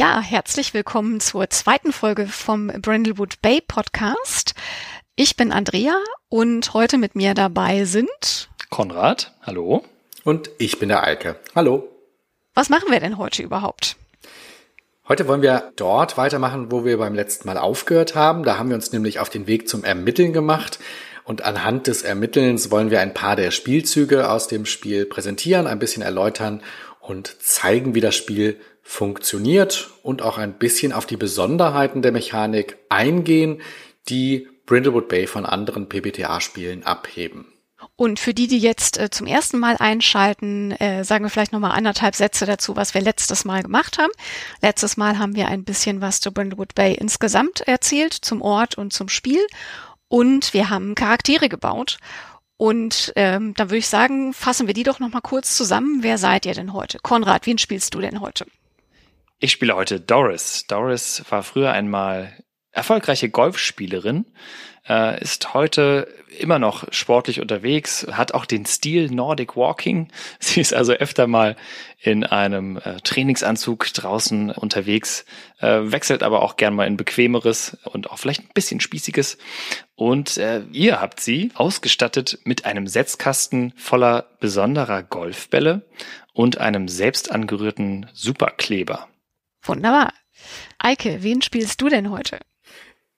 Ja, herzlich willkommen zur zweiten Folge vom Brindlewood Bay Podcast. Ich bin Andrea und heute mit mir dabei sind Konrad, hallo. Und ich bin der Eike. Hallo. Was machen wir denn heute überhaupt? Heute wollen wir dort weitermachen, wo wir beim letzten Mal aufgehört haben. Da haben wir uns nämlich auf den Weg zum Ermitteln gemacht. Und anhand des Ermittelns wollen wir ein paar der Spielzüge aus dem Spiel präsentieren, ein bisschen erläutern und zeigen, wie das Spiel funktioniert und auch ein bisschen auf die Besonderheiten der Mechanik eingehen, die Brindlewood Bay von anderen PBTA-Spielen abheben. Und für die, die jetzt äh, zum ersten Mal einschalten, äh, sagen wir vielleicht nochmal anderthalb Sätze dazu, was wir letztes Mal gemacht haben. Letztes Mal haben wir ein bisschen was zu Brindlewood Bay insgesamt erzählt, zum Ort und zum Spiel. Und wir haben Charaktere gebaut. Und ähm, dann würde ich sagen, fassen wir die doch nochmal kurz zusammen. Wer seid ihr denn heute? Konrad, wen spielst du denn heute? Ich spiele heute Doris. Doris war früher einmal erfolgreiche Golfspielerin, äh, ist heute immer noch sportlich unterwegs, hat auch den Stil Nordic Walking. Sie ist also öfter mal in einem äh, Trainingsanzug draußen unterwegs, äh, wechselt aber auch gern mal in bequemeres und auch vielleicht ein bisschen spießiges. Und ihr habt sie ausgestattet mit einem Setzkasten voller besonderer Golfbälle und einem selbst angerührten Superkleber. Wunderbar. Eike, wen spielst du denn heute?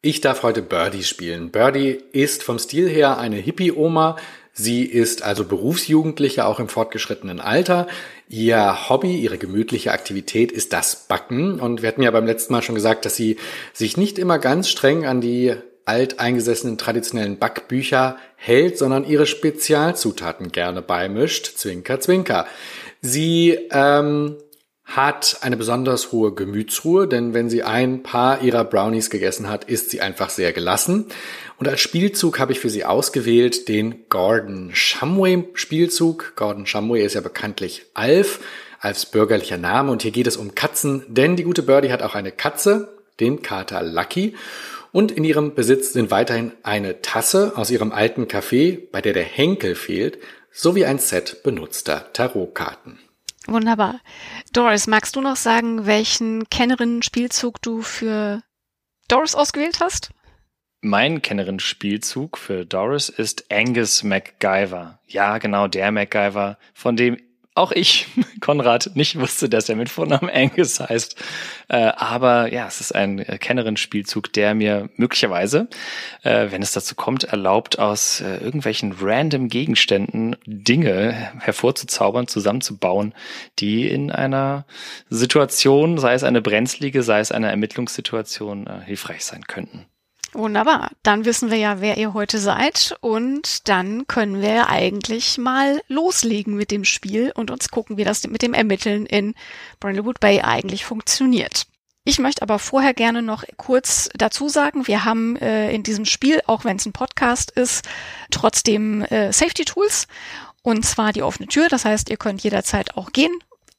Ich darf heute Birdie spielen. Birdie ist vom Stil her eine Hippie-Oma. Sie ist also Berufsjugendliche, auch im fortgeschrittenen Alter. Ihr Hobby, ihre gemütliche Aktivität ist das Backen. Und wir hatten ja beim letzten Mal schon gesagt, dass sie sich nicht immer ganz streng an die alteingesessenen traditionellen Backbücher hält, sondern ihre Spezialzutaten gerne beimischt. Zwinker, zwinker. Sie ähm, hat eine besonders hohe Gemütsruhe, denn wenn sie ein paar ihrer Brownies gegessen hat, ist sie einfach sehr gelassen. Und als Spielzug habe ich für sie ausgewählt den Gordon Shumway Spielzug. Gordon Shumway ist ja bekanntlich Alf als bürgerlicher Name und hier geht es um Katzen, denn die gute Birdie hat auch eine Katze, den Kater Lucky. Und in ihrem Besitz sind weiterhin eine Tasse aus ihrem alten Café, bei der der Henkel fehlt, sowie ein Set benutzter Tarotkarten. Wunderbar. Doris, magst du noch sagen, welchen Kennerinnen-Spielzug du für Doris ausgewählt hast? Mein Kennerinnen-Spielzug für Doris ist Angus MacGyver. Ja, genau der MacGyver, von dem auch ich, Konrad, nicht wusste, dass er mit Vornamen Angus heißt. Äh, aber ja, es ist ein Kennerin-Spielzug, der mir möglicherweise, äh, wenn es dazu kommt, erlaubt, aus äh, irgendwelchen random Gegenständen Dinge hervorzuzaubern, zusammenzubauen, die in einer Situation, sei es eine brenzlige, sei es eine Ermittlungssituation, äh, hilfreich sein könnten. Wunderbar. Dann wissen wir ja, wer ihr heute seid und dann können wir eigentlich mal loslegen mit dem Spiel und uns gucken, wie das mit dem Ermitteln in Brindlewood Bay eigentlich funktioniert. Ich möchte aber vorher gerne noch kurz dazu sagen, wir haben äh, in diesem Spiel, auch wenn es ein Podcast ist, trotzdem äh, Safety Tools und zwar die offene Tür. Das heißt, ihr könnt jederzeit auch gehen,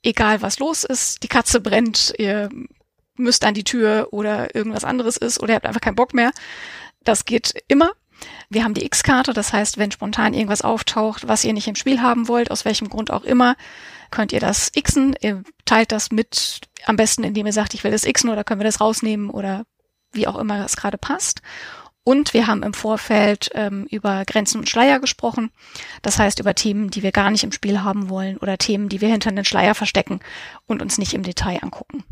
egal was los ist. Die Katze brennt, ihr müsst an die Tür oder irgendwas anderes ist oder ihr habt einfach keinen Bock mehr. Das geht immer. Wir haben die X-Karte, das heißt, wenn spontan irgendwas auftaucht, was ihr nicht im Spiel haben wollt, aus welchem Grund auch immer, könnt ihr das Xen. Ihr teilt das mit, am besten, indem ihr sagt, ich will das Xen oder können wir das rausnehmen oder wie auch immer es gerade passt. Und wir haben im Vorfeld ähm, über Grenzen und Schleier gesprochen. Das heißt über Themen, die wir gar nicht im Spiel haben wollen oder Themen, die wir hinter den Schleier verstecken und uns nicht im Detail angucken.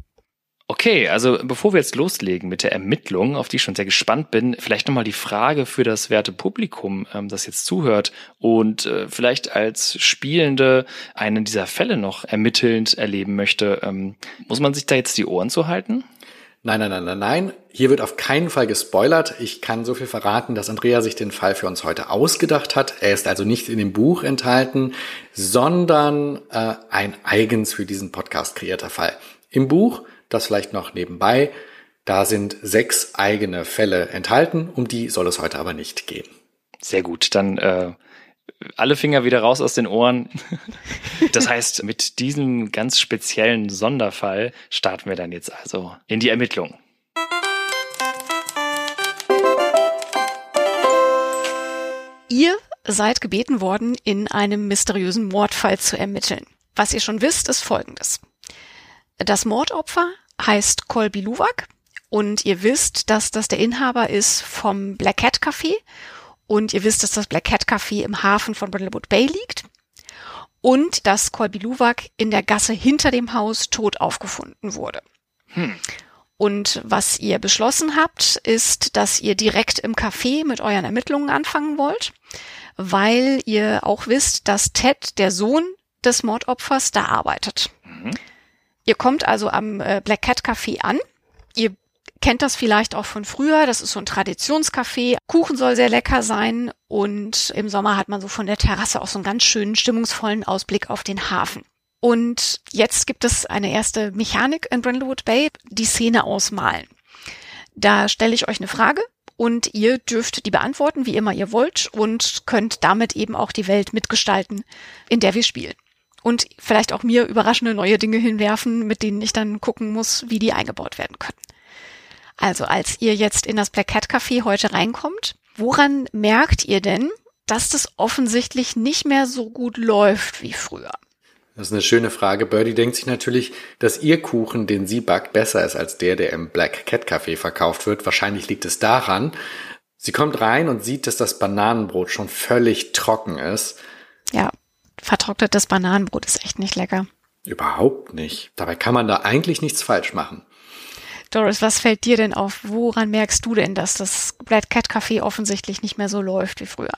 Okay, also bevor wir jetzt loslegen mit der Ermittlung, auf die ich schon sehr gespannt bin, vielleicht nochmal die Frage für das werte Publikum, ähm, das jetzt zuhört und äh, vielleicht als Spielende einen dieser Fälle noch ermittelnd erleben möchte. Ähm, muss man sich da jetzt die Ohren zu halten? Nein, nein, nein, nein, nein. Hier wird auf keinen Fall gespoilert. Ich kann so viel verraten, dass Andrea sich den Fall für uns heute ausgedacht hat. Er ist also nicht in dem Buch enthalten, sondern äh, ein eigens für diesen Podcast kreierter Fall. Im Buch das vielleicht noch nebenbei. Da sind sechs eigene Fälle enthalten, um die soll es heute aber nicht gehen. Sehr gut, dann äh, alle Finger wieder raus aus den Ohren. Das heißt, mit diesem ganz speziellen Sonderfall starten wir dann jetzt also in die Ermittlung. Ihr seid gebeten worden, in einem mysteriösen Mordfall zu ermitteln. Was ihr schon wisst, ist Folgendes. Das Mordopfer heißt Colby Luwak und ihr wisst, dass das der Inhaber ist vom Black Cat Café und ihr wisst, dass das Black Cat Café im Hafen von Brindlewood Bay liegt und dass Colby Luwak in der Gasse hinter dem Haus tot aufgefunden wurde. Hm. Und was ihr beschlossen habt, ist, dass ihr direkt im Café mit euren Ermittlungen anfangen wollt, weil ihr auch wisst, dass Ted, der Sohn des Mordopfers, da arbeitet. Mhm. Ihr kommt also am äh, Black Cat Café an. Ihr kennt das vielleicht auch von früher. Das ist so ein Traditionscafé. Kuchen soll sehr lecker sein und im Sommer hat man so von der Terrasse auch so einen ganz schönen, stimmungsvollen Ausblick auf den Hafen. Und jetzt gibt es eine erste Mechanik in Brindlewood Bay, die Szene ausmalen. Da stelle ich euch eine Frage und ihr dürft die beantworten, wie immer ihr wollt und könnt damit eben auch die Welt mitgestalten, in der wir spielen. Und vielleicht auch mir überraschende neue Dinge hinwerfen, mit denen ich dann gucken muss, wie die eingebaut werden können. Also als ihr jetzt in das Black Cat Café heute reinkommt, woran merkt ihr denn, dass das offensichtlich nicht mehr so gut läuft wie früher? Das ist eine schöne Frage. Birdie denkt sich natürlich, dass ihr Kuchen, den sie backt, besser ist als der, der im Black Cat Café verkauft wird. Wahrscheinlich liegt es daran. Sie kommt rein und sieht, dass das Bananenbrot schon völlig trocken ist. Ja, vertrocknetes Bananenbrot ist echt nicht lecker. Überhaupt nicht. Dabei kann man da eigentlich nichts falsch machen. Doris, was fällt dir denn auf? Woran merkst du denn, dass das Black Cat Café offensichtlich nicht mehr so läuft wie früher?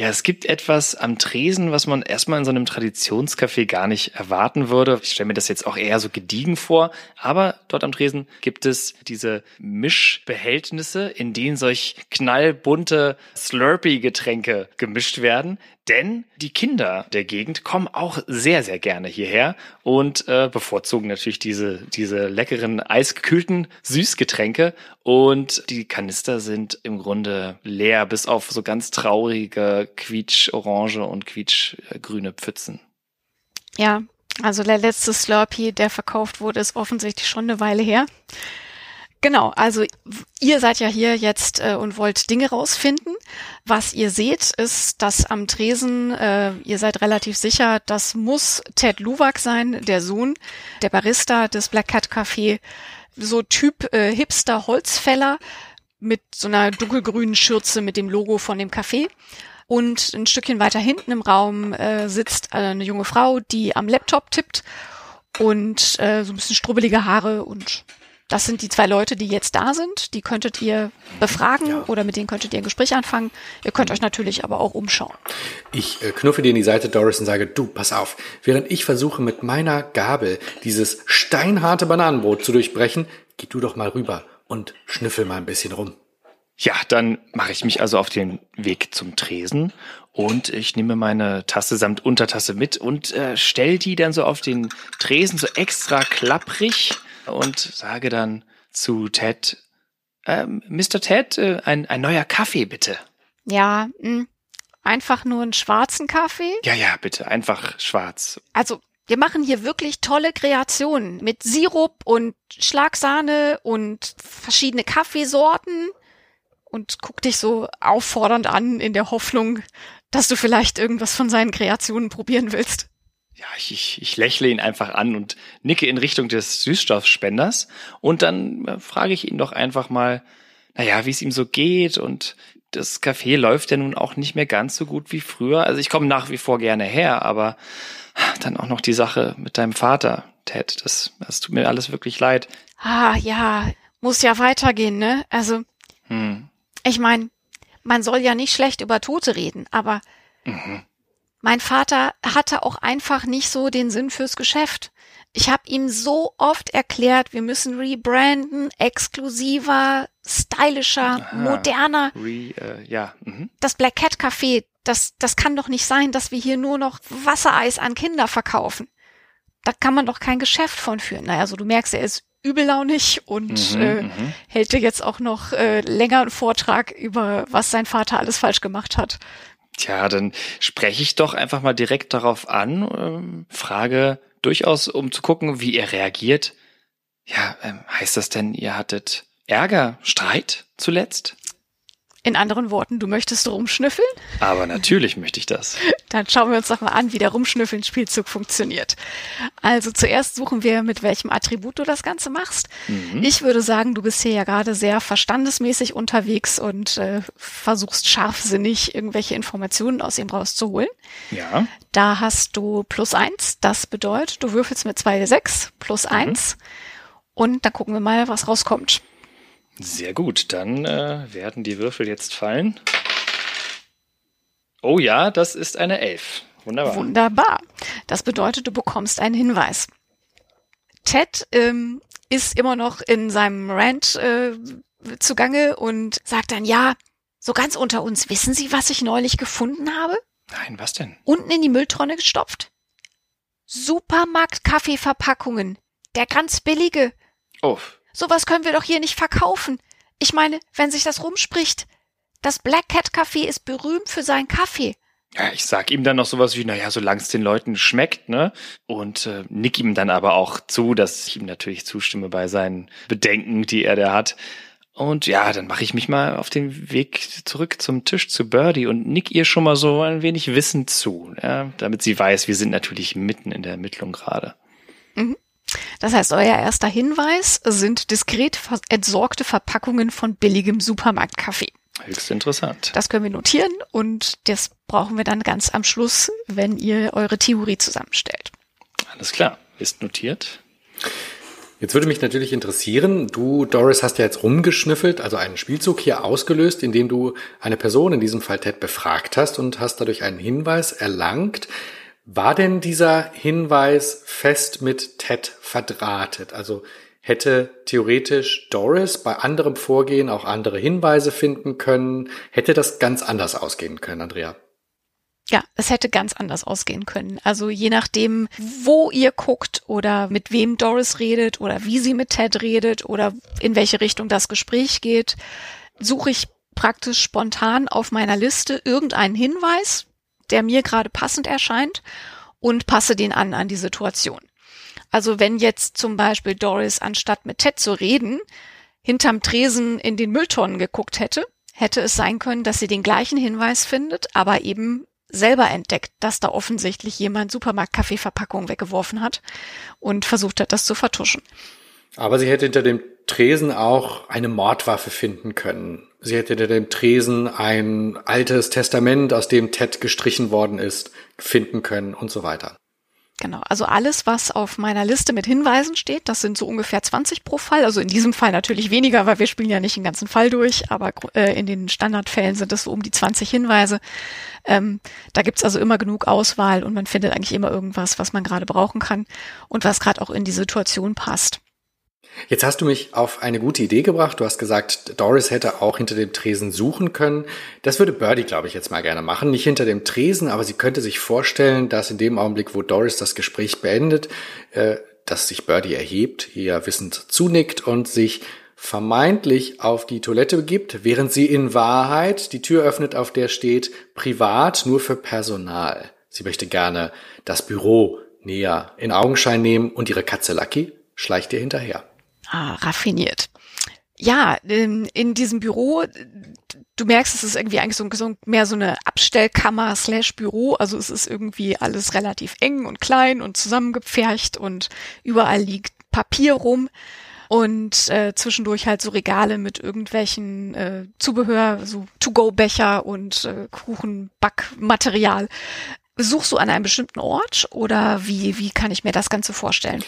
Ja, es gibt etwas am Tresen, was man erstmal in so einem Traditionscafé gar nicht erwarten würde. Ich stelle mir das jetzt auch eher so gediegen vor, aber dort am Tresen gibt es diese Mischbehältnisse, in denen solch knallbunte Slurpee-Getränke gemischt werden. Denn die Kinder der Gegend kommen auch sehr, sehr gerne hierher und äh, bevorzugen natürlich diese, diese leckeren eisgekühlten Süßgetränke. Und die Kanister sind im Grunde leer, bis auf so ganz traurige quietsch-orange und quietsch-grüne Pfützen. Ja, also der letzte Slurpee, der verkauft wurde, ist offensichtlich schon eine Weile her. Genau, also ihr seid ja hier jetzt äh, und wollt Dinge rausfinden. Was ihr seht, ist, dass am Tresen, äh, ihr seid relativ sicher, das muss Ted Luwak sein, der Sohn, der Barista des Black Cat Café, so Typ äh, Hipster Holzfäller mit so einer dunkelgrünen Schürze mit dem Logo von dem Café. Und ein Stückchen weiter hinten im Raum äh, sitzt eine junge Frau, die am Laptop tippt und äh, so ein bisschen strubbelige Haare und das sind die zwei Leute, die jetzt da sind. Die könntet ihr befragen ja. oder mit denen könntet ihr ein Gespräch anfangen. Ihr könnt euch natürlich aber auch umschauen. Ich äh, knuffe dir in die Seite, Doris, und sage, du, pass auf. Während ich versuche, mit meiner Gabel dieses steinharte Bananenbrot zu durchbrechen, geh du doch mal rüber und schnüffel mal ein bisschen rum. Ja, dann mache ich mich also auf den Weg zum Tresen und ich nehme meine Tasse samt Untertasse mit und äh, stell die dann so auf den Tresen so extra klapprig und sage dann zu Ted, ähm, Mr. Ted, äh, ein, ein neuer Kaffee bitte. Ja, mh, hm, einfach nur einen schwarzen Kaffee? Ja, ja, bitte, einfach schwarz. Also, wir machen hier wirklich tolle Kreationen mit Sirup und Schlagsahne und verschiedene Kaffeesorten und guck dich so auffordernd an in der Hoffnung, dass du vielleicht irgendwas von seinen Kreationen probieren willst ja, ich, ich, ich lächle ihn einfach an und nicke in Richtung des Süßstoffspenders und dann äh, frage ich ihn doch einfach mal, naja, wie es ihm so geht und das Café läuft ja nun auch nicht mehr ganz so gut wie früher. Also ich komme nach wie vor gerne her, aber dann auch noch die Sache mit deinem Vater, Ted, das, das tut mir alles wirklich leid. Ah, ja, muss ja weitergehen, ne? Also, hm. ich meine, man soll ja nicht schlecht über Tote reden, aber mhm. Mein Vater hatte auch einfach nicht so den Sinn fürs Geschäft. Ich habe ihm so oft erklärt, wir müssen rebranden, exklusiver, stylischer, Aha, moderner. Re, äh, ja. Mhm. Das Black Cat Café, das, das kann doch nicht sein, dass wir hier nur noch Wassereis an Kinder verkaufen. Da kann man doch kein Geschäft von führen. Naja, also du merkst, er ist übellaunig und mhm, äh, mhm. hält dir jetzt auch noch äh, länger einen Vortrag über, was sein Vater alles falsch gemacht hat. Tja, dann spreche ich doch einfach mal direkt darauf an, ähm, frage durchaus, um zu gucken, wie er reagiert. Ja, ähm, heißt das denn, ihr hattet Ärger, Streit zuletzt? In anderen Worten, du möchtest rumschnüffeln? Aber natürlich möchte ich das. Dann schauen wir uns doch mal an, wie der Rumschnüffeln-Spielzug funktioniert. Also zuerst suchen wir, mit welchem Attribut du das Ganze machst. Mhm. Ich würde sagen, du bist hier ja gerade sehr verstandesmäßig unterwegs und äh, versuchst scharfsinnig irgendwelche Informationen aus ihm rauszuholen. Ja. Da hast du plus eins. Das bedeutet, du würfelst mit zwei sechs plus mhm. eins. Und dann gucken wir mal, was rauskommt. Sehr gut. Dann äh, werden die Würfel jetzt fallen. Oh ja, das ist eine Elf. Wunderbar. Wunderbar. Das bedeutet, du bekommst einen Hinweis. Ted ähm, ist immer noch in seinem Rant äh, zugange und sagt dann, ja, so ganz unter uns, wissen Sie, was ich neulich gefunden habe? Nein, was denn? Unten in die Mülltonne gestopft. Supermarkt-Kaffeeverpackungen. Der ganz billige. Oh. Sowas können wir doch hier nicht verkaufen. Ich meine, wenn sich das rumspricht, das Black Cat Café ist berühmt für seinen Kaffee. Ja, ich sag ihm dann noch sowas wie, naja, solange es den Leuten schmeckt, ne? Und äh, nick ihm dann aber auch zu, dass ich ihm natürlich zustimme bei seinen Bedenken, die er da hat. Und ja, dann mache ich mich mal auf den Weg zurück zum Tisch zu Birdie und nick ihr schon mal so ein wenig Wissen zu, ja? damit sie weiß, wir sind natürlich mitten in der Ermittlung gerade. Mhm. Das heißt, euer erster Hinweis sind diskret entsorgte Verpackungen von billigem Supermarktkaffee. Höchst interessant. Das können wir notieren und das brauchen wir dann ganz am Schluss, wenn ihr eure Theorie zusammenstellt. Alles klar, ist notiert. Jetzt würde mich natürlich interessieren, du, Doris, hast ja jetzt rumgeschnüffelt, also einen Spielzug hier ausgelöst, indem du eine Person, in diesem Fall Ted, befragt hast und hast dadurch einen Hinweis erlangt. War denn dieser Hinweis fest mit Ted verdrahtet? Also hätte theoretisch Doris bei anderem Vorgehen auch andere Hinweise finden können. Hätte das ganz anders ausgehen können, Andrea? Ja, es hätte ganz anders ausgehen können. Also je nachdem, wo ihr guckt oder mit wem Doris redet oder wie sie mit Ted redet oder in welche Richtung das Gespräch geht, suche ich praktisch spontan auf meiner Liste irgendeinen Hinweis, der mir gerade passend erscheint und passe den an an die Situation. Also wenn jetzt zum Beispiel Doris anstatt mit Ted zu reden, hinterm Tresen in den Mülltonnen geguckt hätte, hätte es sein können, dass sie den gleichen Hinweis findet, aber eben selber entdeckt, dass da offensichtlich jemand Supermarkt-Kaffeeverpackung weggeworfen hat und versucht hat, das zu vertuschen. Aber sie hätte hinter dem Tresen auch eine Mordwaffe finden können. Sie hätte hinter dem Tresen ein altes Testament, aus dem Ted gestrichen worden ist, finden können und so weiter. Genau, also alles, was auf meiner Liste mit Hinweisen steht, das sind so ungefähr 20 pro Fall. Also in diesem Fall natürlich weniger, weil wir spielen ja nicht den ganzen Fall durch, aber äh, in den Standardfällen sind es so um die 20 Hinweise. Ähm, da gibt's also immer genug Auswahl und man findet eigentlich immer irgendwas, was man gerade brauchen kann und was gerade auch in die Situation passt. Jetzt hast du mich auf eine gute Idee gebracht. Du hast gesagt, Doris hätte auch hinter dem Tresen suchen können. Das würde Birdie, glaube ich, jetzt mal gerne machen. Nicht hinter dem Tresen, aber sie könnte sich vorstellen, dass in dem Augenblick, wo Doris das Gespräch beendet, äh, dass sich Birdie erhebt, ihr wissend zunickt und sich vermeintlich auf die Toilette begibt, während sie in Wahrheit die Tür öffnet, auf der steht privat nur für Personal. Sie möchte gerne das Büro näher in Augenschein nehmen und ihre Katze Lucky schleicht ihr hinterher. Ah, raffiniert. Ja, in, in diesem Büro, du merkst, es ist irgendwie eigentlich so, so mehr so eine Abstellkammer slash Büro. Also es ist irgendwie alles relativ eng und klein und zusammengepfercht und überall liegt Papier rum und äh, zwischendurch halt so Regale mit irgendwelchen äh, Zubehör, so To-Go-Becher und äh, Kuchenbackmaterial. Suchst du an einem bestimmten Ort oder wie, wie kann ich mir das Ganze vorstellen?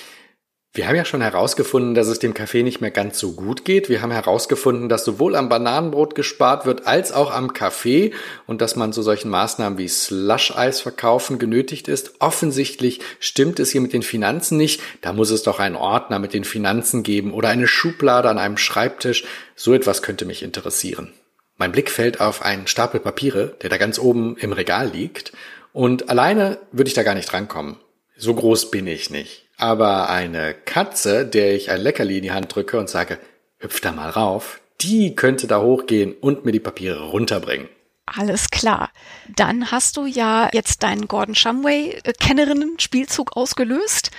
Wir haben ja schon herausgefunden, dass es dem Kaffee nicht mehr ganz so gut geht. Wir haben herausgefunden, dass sowohl am Bananenbrot gespart wird als auch am Kaffee und dass man zu solchen Maßnahmen wie Slush-Eis verkaufen genötigt ist. Offensichtlich stimmt es hier mit den Finanzen nicht. Da muss es doch einen Ordner mit den Finanzen geben oder eine Schublade an einem Schreibtisch. So etwas könnte mich interessieren. Mein Blick fällt auf einen Stapel Papiere, der da ganz oben im Regal liegt. Und alleine würde ich da gar nicht rankommen. So groß bin ich nicht. Aber eine Katze, der ich ein Leckerli in die Hand drücke und sage, hüpf da mal rauf, die könnte da hochgehen und mir die Papiere runterbringen. Alles klar. Dann hast du ja jetzt deinen Gordon Shumway-Kennerinnen-Spielzug ausgelöst.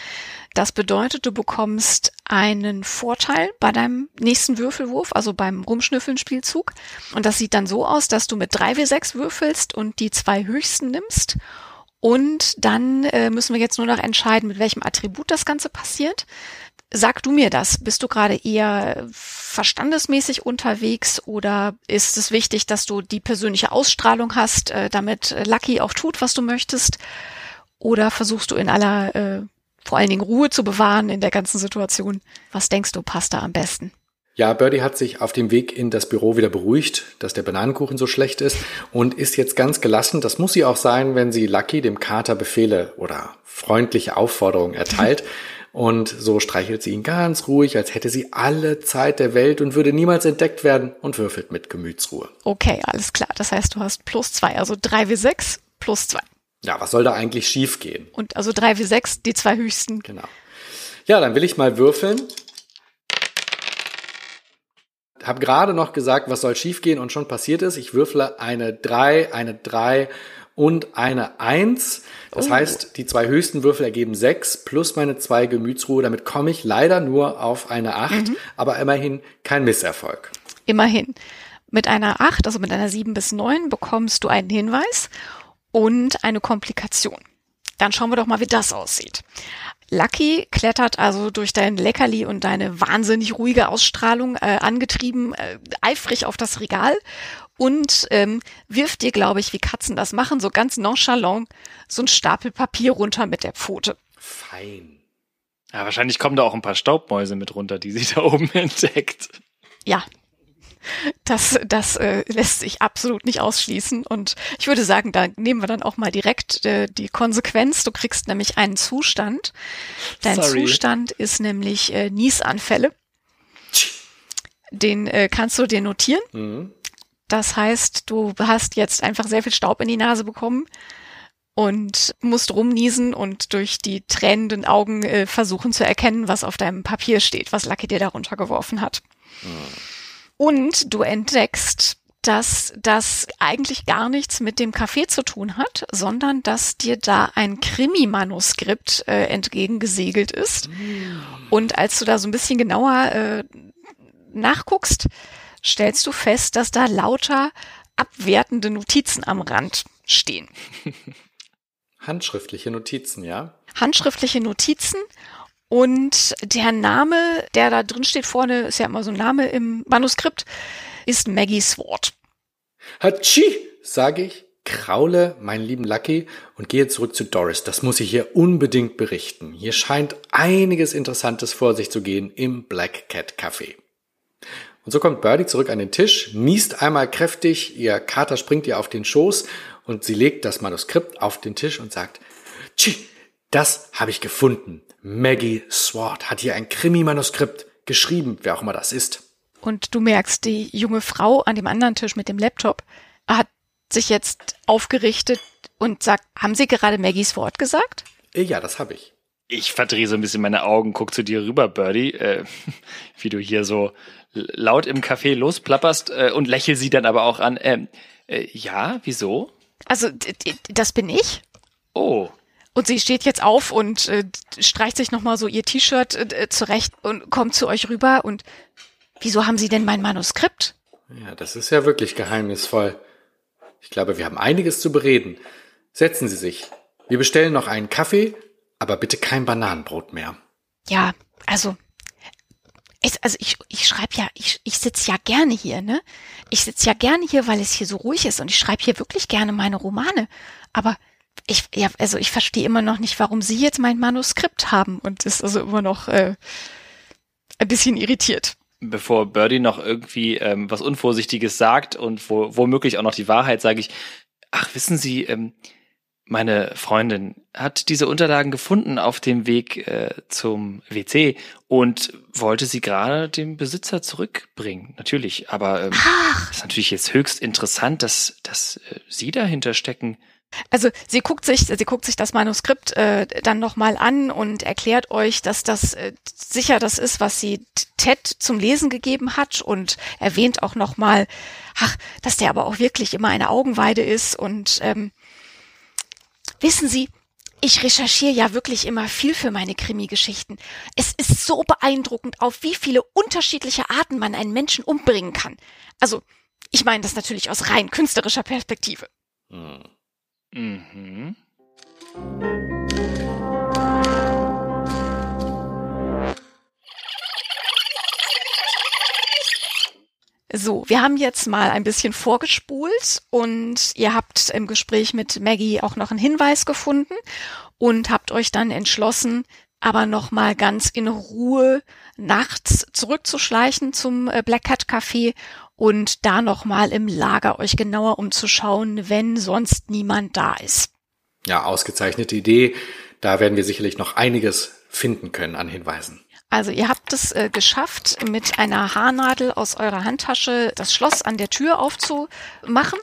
Das bedeutet, du bekommst einen Vorteil bei deinem nächsten Würfelwurf, also beim Rumschnüffeln-Spielzug. Und das sieht dann so aus, dass du mit 3W6 würfelst und die zwei höchsten nimmst Und dann äh, müssen wir jetzt nur noch entscheiden, mit welchem Attribut das Ganze passiert. Sag du mir das. Bist du gerade eher verstandesmäßig unterwegs oder ist es wichtig, dass du die persönliche Ausstrahlung hast, äh, damit Lucky auch tut, was du möchtest? Oder versuchst du in aller, äh, vor allen Dingen Ruhe zu bewahren in der ganzen Situation? Was denkst du, passt da am besten? Ja, Birdie hat sich auf dem Weg in das Büro wieder beruhigt, dass der Bananenkuchen so schlecht ist und ist jetzt ganz gelassen. Das muss sie auch sein, wenn sie Lucky dem Kater Befehle oder freundliche Aufforderungen erteilt. Und so streichelt sie ihn ganz ruhig, als hätte sie alle Zeit der Welt und würde niemals entdeckt werden und würfelt mit Gemütsruhe. Okay, alles klar. Das heißt, du hast plus zwei, also drei wie sechs plus zwei. Ja, was soll da eigentlich schiefgehen? Und also drei wie sechs, die zwei höchsten. Genau. Ja, dann will ich mal würfeln. Hab gerade noch gesagt, was soll schiefgehen und schon passiert ist. Ich würfle eine drei, eine drei und eine Eins. Das oh. heißt, die zwei höchsten Würfel ergeben sechs plus meine zwei Gemütsruhe. Damit komme ich leider nur auf eine acht, mhm. aber immerhin kein Misserfolg. Immerhin. Mit einer acht, also mit einer sieben bis neun, bekommst du einen Hinweis und eine Komplikation. Dann schauen wir doch mal, wie das aussieht. Lucky klettert also durch dein Leckerli und deine wahnsinnig ruhige Ausstrahlung äh, angetrieben äh, eifrig auf das Regal und ähm, wirft dir, glaube ich, wie Katzen das machen, so ganz nonchalant so ein Stapel Papier runter mit der Pfote. Fein. Ja, wahrscheinlich kommen da auch ein paar Staubmäuse mit runter, die sie da oben entdeckt. Ja, das, das äh, lässt sich absolut nicht ausschließen. Und ich würde sagen, da nehmen wir dann auch mal direkt äh, die Konsequenz. Du kriegst nämlich einen Zustand. Dein Sorry. Zustand ist nämlich äh, Niesanfälle. Den äh, kannst du dir notieren. Mhm. Das heißt, du hast jetzt einfach sehr viel Staub in die Nase bekommen und musst rumniesen und durch die tränenden Augen äh, versuchen zu erkennen, was auf deinem Papier steht, was Lucky dir darunter geworfen hat. Mhm. Und du entdeckst, dass das eigentlich gar nichts mit dem Café zu tun hat, sondern dass dir da ein Krimi-Manuskript äh, entgegengesegelt ist. Und als du da so ein bisschen genauer äh, nachguckst, stellst du fest, dass da lauter abwertende Notizen am Rand stehen. Handschriftliche Notizen, ja? Handschriftliche Notizen und der Name, der da drin steht vorne, ist ja immer so ein Name im Manuskript, ist Maggie Sword. Hatschi, sage ich, kraule meinen lieben Lucky und gehe zurück zu Doris. Das muss ich hier unbedingt berichten. Hier scheint einiges Interessantes vor sich zu gehen im Black Cat Café. Und so kommt Birdie zurück an den Tisch, niest einmal kräftig, ihr Kater springt ihr auf den Schoß und sie legt das Manuskript auf den Tisch und sagt, Tschi, das habe ich gefunden. Maggie Swart hat hier ein Krimi-Manuskript geschrieben, wer auch immer das ist. Und du merkst, die junge Frau an dem anderen Tisch mit dem Laptop hat sich jetzt aufgerichtet und sagt, haben Sie gerade Maggies Wort gesagt? Äh, ja, das habe ich. Ich verdrehe so ein bisschen meine Augen, guck zu dir rüber, Birdie, äh, wie du hier so laut im Café losplapperst äh, und lächel sie dann aber auch an. Ähm, äh, ja, wieso? Also, das bin ich. Oh, und sie steht jetzt auf und äh, streicht sich nochmal so ihr T-Shirt äh, zurecht und kommt zu euch rüber und wieso haben Sie denn mein Manuskript? Ja, das ist ja wirklich geheimnisvoll. Ich glaube, wir haben einiges zu bereden. Setzen Sie sich. Wir bestellen noch einen Kaffee, aber bitte kein Bananenbrot mehr. Ja, also ich, also ich, ich schreibe ja, ich, ich sitze ja gerne hier, ne? Ich sitze ja gerne hier, weil es hier so ruhig ist und ich schreibe hier wirklich gerne meine Romane. Aber ich, ja, also ich verstehe immer noch nicht, warum Sie jetzt mein Manuskript haben und ist also immer noch äh, ein bisschen irritiert. Bevor Birdie noch irgendwie ähm, was Unvorsichtiges sagt und wo, womöglich auch noch die Wahrheit, sage ich, ach, wissen Sie, ähm, meine Freundin hat diese Unterlagen gefunden auf dem Weg äh, zum WC und wollte sie gerade dem Besitzer zurückbringen. Natürlich, aber ähm, ist natürlich jetzt höchst interessant, dass, dass äh, Sie dahinter stecken. Also sie guckt sich, sie guckt sich das Manuskript äh, dann nochmal an und erklärt euch, dass das äh, sicher das ist, was sie Ted zum Lesen gegeben hat und erwähnt auch nochmal, ach, dass der aber auch wirklich immer eine Augenweide ist und ähm, wissen Sie, ich recherchiere ja wirklich immer viel für meine Krimi-Geschichten. Es ist so beeindruckend, auf wie viele unterschiedliche Arten man einen Menschen umbringen kann. Also, ich meine das natürlich aus rein künstlerischer Perspektive. Hm. Mhm. So, wir haben jetzt mal ein bisschen vorgespult und ihr habt im Gespräch mit Maggie auch noch einen Hinweis gefunden und habt euch dann entschlossen, aber noch mal ganz in Ruhe nachts zurückzuschleichen zum äh, Black Cat Café und da noch mal im Lager euch genauer umzuschauen, wenn sonst niemand da ist. Ja, ausgezeichnete Idee. Da werden wir sicherlich noch einiges finden können an Hinweisen. Also ihr habt es äh, geschafft, mit einer Haarnadel aus eurer Handtasche das Schloss an der Tür aufzumachen.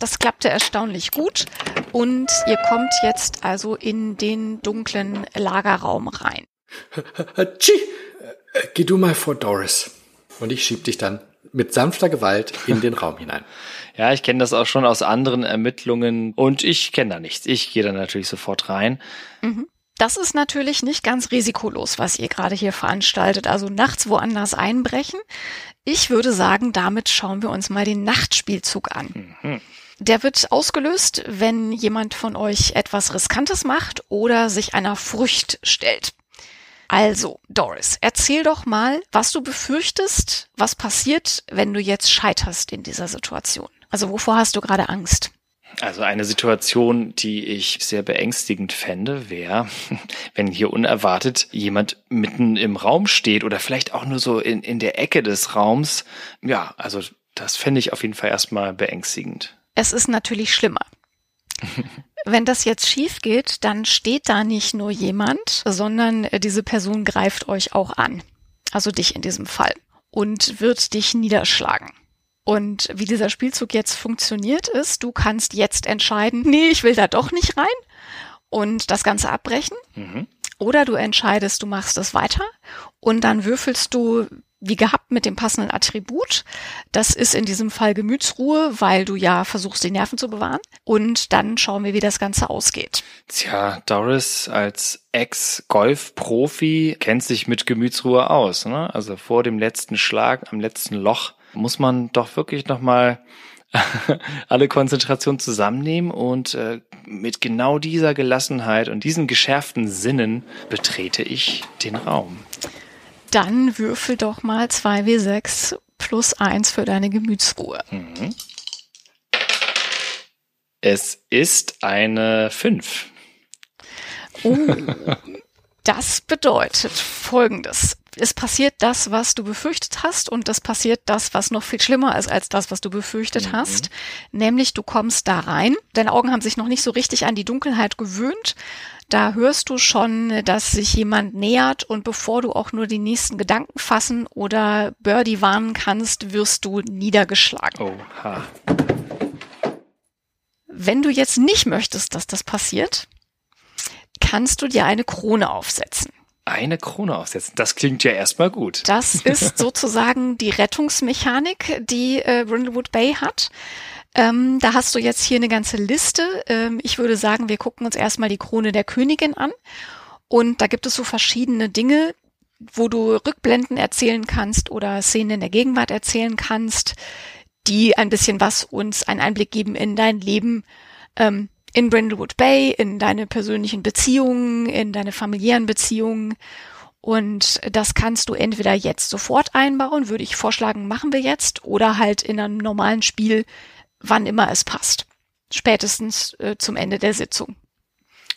Das klappte erstaunlich gut und ihr kommt jetzt also in den dunklen Lagerraum rein. Äh, geh du mal vor Doris. Und ich schieb dich dann mit sanfter Gewalt in den Raum hinein. Ja, ich kenne das auch schon aus anderen Ermittlungen und ich kenne da nichts. Ich gehe da natürlich sofort rein. Mhm. Das ist natürlich nicht ganz risikolos, was ihr gerade hier veranstaltet, also nachts woanders einbrechen. Ich würde sagen, damit schauen wir uns mal den Nachtspielzug an. Mhm. Der wird ausgelöst, wenn jemand von euch etwas Riskantes macht oder sich einer Furcht stellt. Also, Doris, erzähl doch mal, was du befürchtest, was passiert, wenn du jetzt scheiterst in dieser Situation. Also, wovor hast du gerade Angst? Also eine Situation, die ich sehr beängstigend fände, wäre, wenn hier unerwartet jemand mitten im Raum steht oder vielleicht auch nur so in, in der Ecke des Raums. Ja, also das fände ich auf jeden Fall erstmal beängstigend. Es ist natürlich schlimmer. Wenn das jetzt schief geht, dann steht da nicht nur jemand, sondern diese Person greift euch auch an. Also dich in diesem Fall. Und wird dich niederschlagen. Und wie dieser Spielzug jetzt funktioniert ist, du kannst jetzt entscheiden, nee, ich will da doch nicht rein und das Ganze abbrechen. Mhm. Oder du entscheidest, du machst es weiter und dann würfelst du wie gehabt mit dem passenden Attribut. Das ist in diesem Fall Gemütsruhe, weil du ja versuchst, die Nerven zu bewahren. Und dann schauen wir, wie das Ganze ausgeht. Tja, Doris als Ex-Golf-Profi kennt sich mit Gemütsruhe aus. Ne? Also vor dem letzten Schlag am letzten Loch muss man doch wirklich nochmal alle Konzentration zusammennehmen und äh, mit genau dieser Gelassenheit und diesen geschärften Sinnen betrete ich den Raum. Dann würfel doch mal 2W6 plus 1 für deine Gemütsruhe. Mhm. Es ist eine 5. Oh, das bedeutet Folgendes es passiert das, was du befürchtet hast und es passiert das, was noch viel schlimmer ist als das, was du befürchtet mhm. hast. Nämlich du kommst da rein. Deine Augen haben sich noch nicht so richtig an die Dunkelheit gewöhnt. Da hörst du schon, dass sich jemand nähert und bevor du auch nur die nächsten Gedanken fassen oder Birdie warnen kannst, wirst du niedergeschlagen. Oha. Wenn du jetzt nicht möchtest, dass das passiert, kannst du dir eine Krone aufsetzen eine Krone aufsetzen. Das klingt ja erstmal gut. Das ist sozusagen die Rettungsmechanik, die äh, Brindlewood Bay hat. Ähm, da hast du jetzt hier eine ganze Liste. Ähm, ich würde sagen, wir gucken uns erstmal die Krone der Königin an. Und da gibt es so verschiedene Dinge, wo du Rückblenden erzählen kannst oder Szenen in der Gegenwart erzählen kannst, die ein bisschen was uns einen Einblick geben in dein Leben. Ähm, in Brindlewood Bay, in deine persönlichen Beziehungen, in deine familiären Beziehungen. Und das kannst du entweder jetzt sofort einbauen, würde ich vorschlagen, machen wir jetzt, oder halt in einem normalen Spiel, wann immer es passt. Spätestens äh, zum Ende der Sitzung.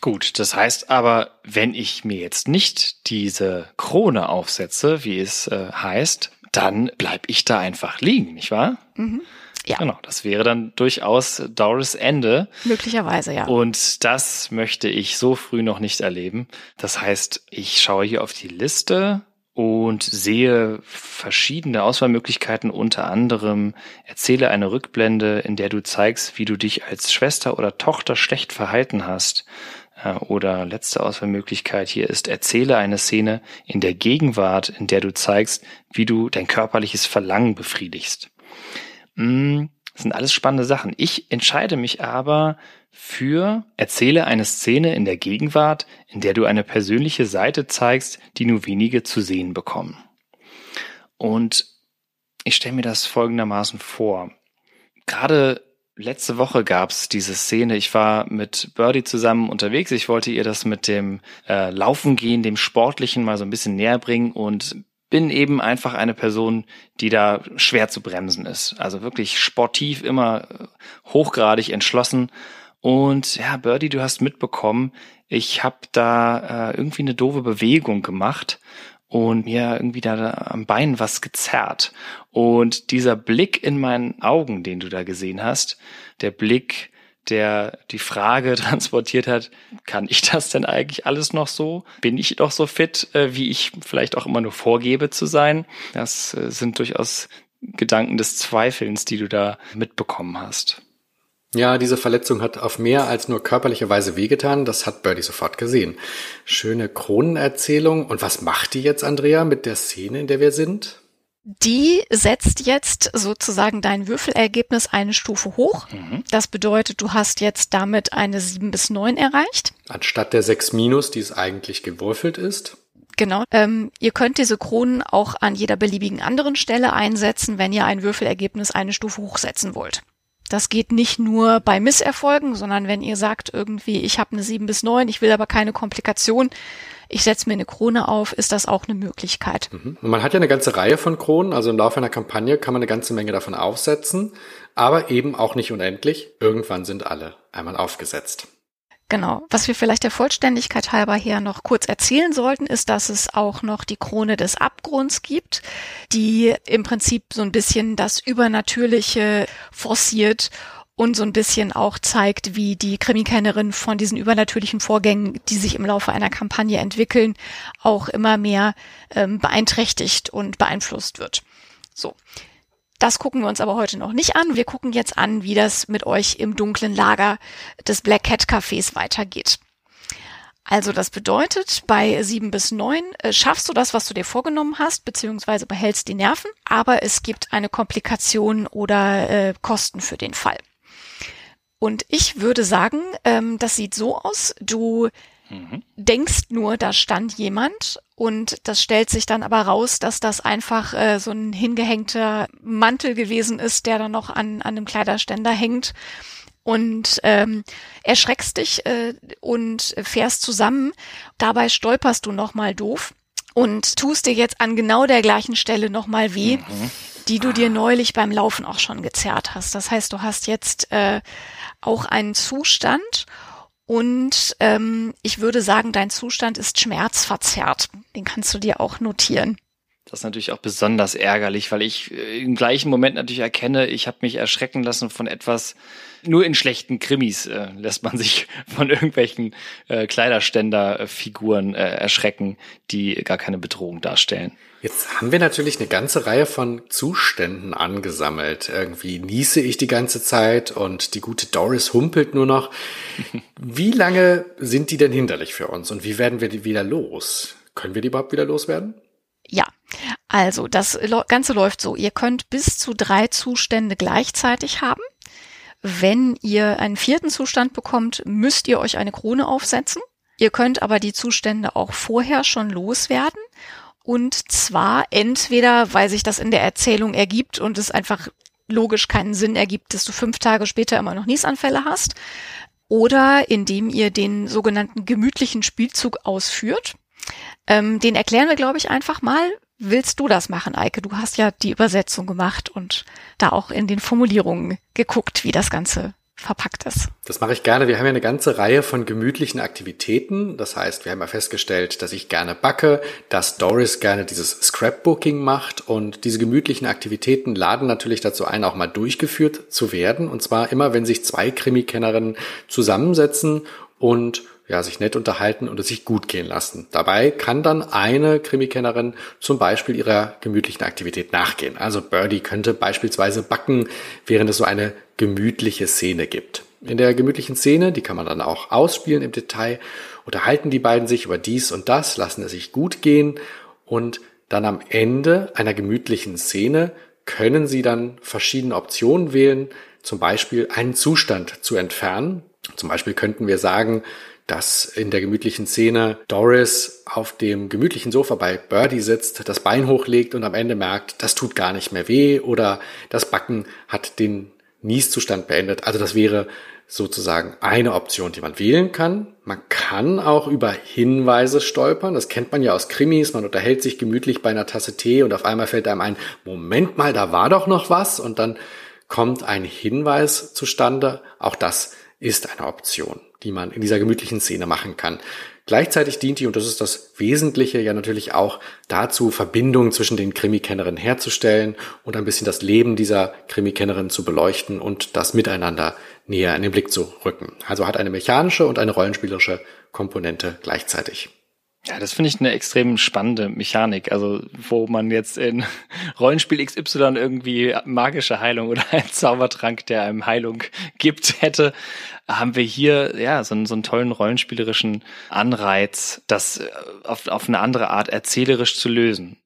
Gut, das heißt aber, wenn ich mir jetzt nicht diese Krone aufsetze, wie es äh, heißt, dann bleib ich da einfach liegen, nicht wahr? Mhm. Ja. Genau, das wäre dann durchaus Doris Ende. Möglicherweise, ja. Und das möchte ich so früh noch nicht erleben. Das heißt, ich schaue hier auf die Liste und sehe verschiedene Auswahlmöglichkeiten, unter anderem erzähle eine Rückblende, in der du zeigst, wie du dich als Schwester oder Tochter schlecht verhalten hast. Äh, oder letzte Auswahlmöglichkeit hier ist, erzähle eine Szene in der Gegenwart, in der du zeigst, wie du dein körperliches Verlangen befriedigst. Mm, das sind alles spannende Sachen. Ich entscheide mich aber für erzähle eine Szene in der Gegenwart, in der du eine persönliche Seite zeigst, die nur wenige zu sehen bekommen. Und ich stelle mir das folgendermaßen vor. Gerade Letzte Woche gab's diese Szene. Ich war mit Birdie zusammen unterwegs. Ich wollte ihr das mit dem äh, Laufen gehen, dem Sportlichen mal so ein bisschen näher bringen und bin eben einfach eine Person, die da schwer zu bremsen ist. Also wirklich sportiv, immer hochgradig entschlossen. Und ja, Birdie, du hast mitbekommen, ich habe da äh, irgendwie eine doofe Bewegung gemacht und mir irgendwie da am Bein was gezerrt. Und dieser Blick in meinen Augen, den du da gesehen hast, der Blick, der die Frage transportiert hat, kann ich das denn eigentlich alles noch so? Bin ich doch so fit, äh, wie ich vielleicht auch immer nur vorgebe zu sein? Das äh, sind durchaus Gedanken des Zweifelns, die du da mitbekommen hast. Ja, diese Verletzung hat auf mehr als nur körperliche Weise wehgetan. Das hat Birdie sofort gesehen. Schöne Kronenerzählung. Und was macht die jetzt, Andrea, mit der Szene, in der wir sind? Die setzt jetzt sozusagen dein Würfelergebnis eine Stufe hoch. Mhm. Das bedeutet, du hast jetzt damit eine 7 bis 9 erreicht. Anstatt der 6 minus, die es eigentlich gewürfelt ist. Genau. Ähm, ihr könnt diese Kronen auch an jeder beliebigen anderen Stelle einsetzen, wenn ihr ein Würfelergebnis eine Stufe hochsetzen wollt. Das geht nicht nur bei Misserfolgen, sondern wenn ihr sagt irgendwie, ich habe eine 7 bis 9, ich will aber keine Komplikation, ich setze mir eine Krone auf, ist das auch eine Möglichkeit. Mhm. Und man hat ja eine ganze Reihe von Kronen, also im Laufe einer Kampagne kann man eine ganze Menge davon aufsetzen, aber eben auch nicht unendlich. Irgendwann sind alle einmal aufgesetzt. Genau. Was wir vielleicht der Vollständigkeit halber hier noch kurz erzählen sollten, ist, dass es auch noch die Krone des Abgrunds gibt, die im Prinzip so ein bisschen das Übernatürliche forciert und so ein bisschen auch zeigt, wie die Krimikennerin von diesen übernatürlichen Vorgängen, die sich im Laufe einer Kampagne entwickeln, auch immer mehr ähm, beeinträchtigt und beeinflusst wird. So. Das gucken wir uns aber heute noch nicht an. Wir gucken jetzt an, wie das mit euch im dunklen Lager des Black Cat Cafés weitergeht. Also das bedeutet, bei sieben bis neun äh, schaffst du das, was du dir vorgenommen hast, beziehungsweise behältst die Nerven, aber es gibt eine Komplikation oder äh, Kosten für den Fall. Und ich würde sagen, ähm, das sieht so aus, du mhm. denkst nur, da stand jemand und das stellt sich dann aber raus, dass das einfach äh, so ein hingehängter Mantel gewesen ist, der dann noch an, an einem Kleiderständer hängt. Und ähm, erschreckst dich äh, und fährst zusammen. Dabei stolperst du nochmal doof und tust dir jetzt an genau der gleichen Stelle nochmal weh, mhm. die du dir neulich beim Laufen auch schon gezerrt hast. Das heißt, du hast jetzt äh, auch einen Zustand und ähm, ich würde sagen, dein Zustand ist schmerzverzerrt. Den kannst du dir auch notieren. Das ist natürlich auch besonders ärgerlich, weil ich äh, im gleichen Moment natürlich erkenne, ich habe mich erschrecken lassen von etwas, nur in schlechten Krimis äh, lässt man sich von irgendwelchen äh, Kleiderständerfiguren äh, erschrecken, die gar keine Bedrohung darstellen. Jetzt haben wir natürlich eine ganze Reihe von Zuständen angesammelt. Irgendwie niese ich die ganze Zeit und die gute Doris humpelt nur noch. Wie lange sind die denn hinderlich für uns und wie werden wir die wieder los? Können wir die überhaupt wieder loswerden? Ja, also das Ganze läuft so. Ihr könnt bis zu drei Zustände gleichzeitig haben. Wenn ihr einen vierten Zustand bekommt, müsst ihr euch eine Krone aufsetzen. Ihr könnt aber die Zustände auch vorher schon loswerden und zwar entweder, weil sich das in der Erzählung ergibt und es einfach logisch keinen Sinn ergibt, dass du fünf Tage später immer noch Niesanfälle hast, oder indem ihr den sogenannten gemütlichen Spielzug ausführt. Ähm, den erklären wir, glaube ich, einfach mal. Willst du das machen, Eike? Du hast ja die Übersetzung gemacht und da auch in den Formulierungen geguckt, wie das Ganze verpackt ist. Das mache ich gerne. Wir haben ja eine ganze Reihe von gemütlichen Aktivitäten. Das heißt, wir haben ja festgestellt, dass ich gerne backe, dass Doris gerne dieses Scrapbooking macht und diese gemütlichen Aktivitäten laden natürlich dazu ein, auch mal durchgeführt zu werden. Und zwar immer, wenn sich zwei Krimikennerinnen zusammensetzen und ja, sich nett unterhalten und es sich gut gehen lassen. Dabei kann dann eine Krimikennerin zum Beispiel ihrer gemütlichen Aktivität nachgehen. Also Birdie könnte beispielsweise backen, während es so eine gemütliche Szene gibt. In der gemütlichen Szene, die kann man dann auch ausspielen im Detail, unterhalten die beiden sich über dies und das, lassen es sich gut gehen und dann am Ende einer gemütlichen Szene können sie dann verschiedene Optionen wählen, zum Beispiel einen Zustand zu entfernen. Zum Beispiel könnten wir sagen, dass in der gemütlichen Szene Doris auf dem gemütlichen Sofa bei Birdie sitzt, das Bein hochlegt und am Ende merkt, das tut gar nicht mehr weh oder das Backen hat den Nieszustand beendet. Also das wäre sozusagen eine Option, die man wählen kann. Man kann auch über Hinweise stolpern. Das kennt man ja aus Krimis. Man unterhält sich gemütlich bei einer Tasse Tee und auf einmal fällt einem ein, Moment mal, da war doch noch was. Und dann kommt ein Hinweis zustande. Auch das ist eine Option, die man in dieser gemütlichen Szene machen kann. Gleichzeitig dient die, und das ist das Wesentliche, ja natürlich auch dazu, Verbindungen zwischen den Krimikennerinnen herzustellen und ein bisschen das Leben dieser Krimikennerin zu beleuchten und das Miteinander näher in den Blick zu rücken. Also hat eine mechanische und eine rollenspielerische Komponente gleichzeitig. Ja, das finde ich eine extrem spannende Mechanik. Also, wo man jetzt in Rollenspiel XY irgendwie magische Heilung oder einen Zaubertrank, der einem Heilung gibt, hätte, haben wir hier ja so einen, so einen tollen rollenspielerischen Anreiz, das äh, auf, auf eine andere Art erzählerisch zu lösen.